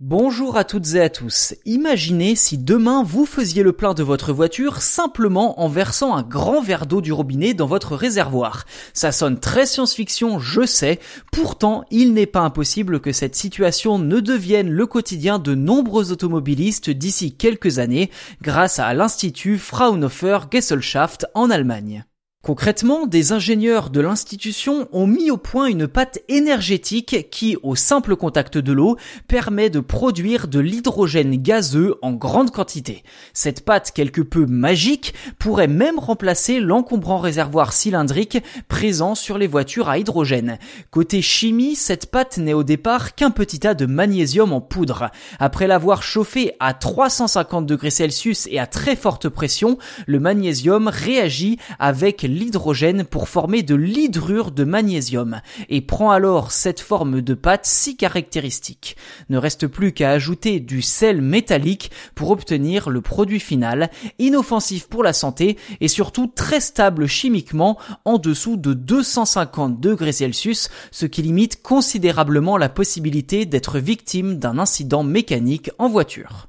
Bonjour à toutes et à tous. Imaginez si demain vous faisiez le plein de votre voiture simplement en versant un grand verre d'eau du robinet dans votre réservoir. Ça sonne très science-fiction, je sais. Pourtant, il n'est pas impossible que cette situation ne devienne le quotidien de nombreux automobilistes d'ici quelques années grâce à l'Institut Fraunhofer Gesellschaft en Allemagne. Concrètement, des ingénieurs de l'institution ont mis au point une pâte énergétique qui, au simple contact de l'eau, permet de produire de l'hydrogène gazeux en grande quantité. Cette pâte quelque peu magique pourrait même remplacer l'encombrant réservoir cylindrique présent sur les voitures à hydrogène. Côté chimie, cette pâte n'est au départ qu'un petit tas de magnésium en poudre. Après l'avoir chauffé à 350 degrés Celsius et à très forte pression, le magnésium réagit avec l'hydrogène pour former de l'hydrure de magnésium et prend alors cette forme de pâte si caractéristique. Ne reste plus qu'à ajouter du sel métallique pour obtenir le produit final, inoffensif pour la santé et surtout très stable chimiquement en dessous de 250 degrés Celsius, ce qui limite considérablement la possibilité d'être victime d'un incident mécanique en voiture.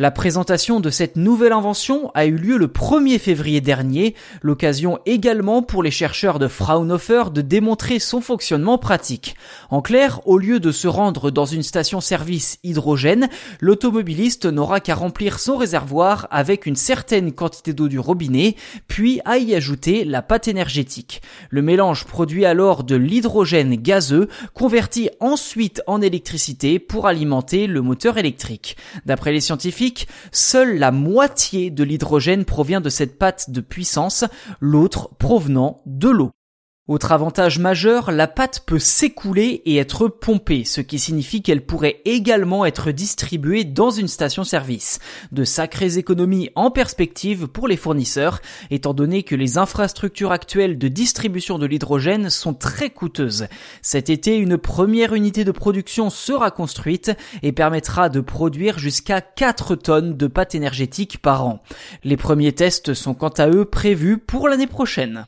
La présentation de cette nouvelle invention a eu lieu le 1er février dernier, l'occasion également pour les chercheurs de Fraunhofer de démontrer son fonctionnement pratique. En clair, au lieu de se rendre dans une station-service hydrogène, l'automobiliste n'aura qu'à remplir son réservoir avec une certaine quantité d'eau du robinet, puis à y ajouter la pâte énergétique. Le mélange produit alors de l'hydrogène gazeux, converti ensuite en électricité pour alimenter le moteur électrique. D'après les scientifiques, seule la moitié de l'hydrogène provient de cette pâte de puissance, l'autre provenant de l'eau. Autre avantage majeur, la pâte peut s'écouler et être pompée, ce qui signifie qu'elle pourrait également être distribuée dans une station-service. De sacrées économies en perspective pour les fournisseurs, étant donné que les infrastructures actuelles de distribution de l'hydrogène sont très coûteuses. Cet été, une première unité de production sera construite et permettra de produire jusqu'à 4 tonnes de pâte énergétique par an. Les premiers tests sont quant à eux prévus pour l'année prochaine.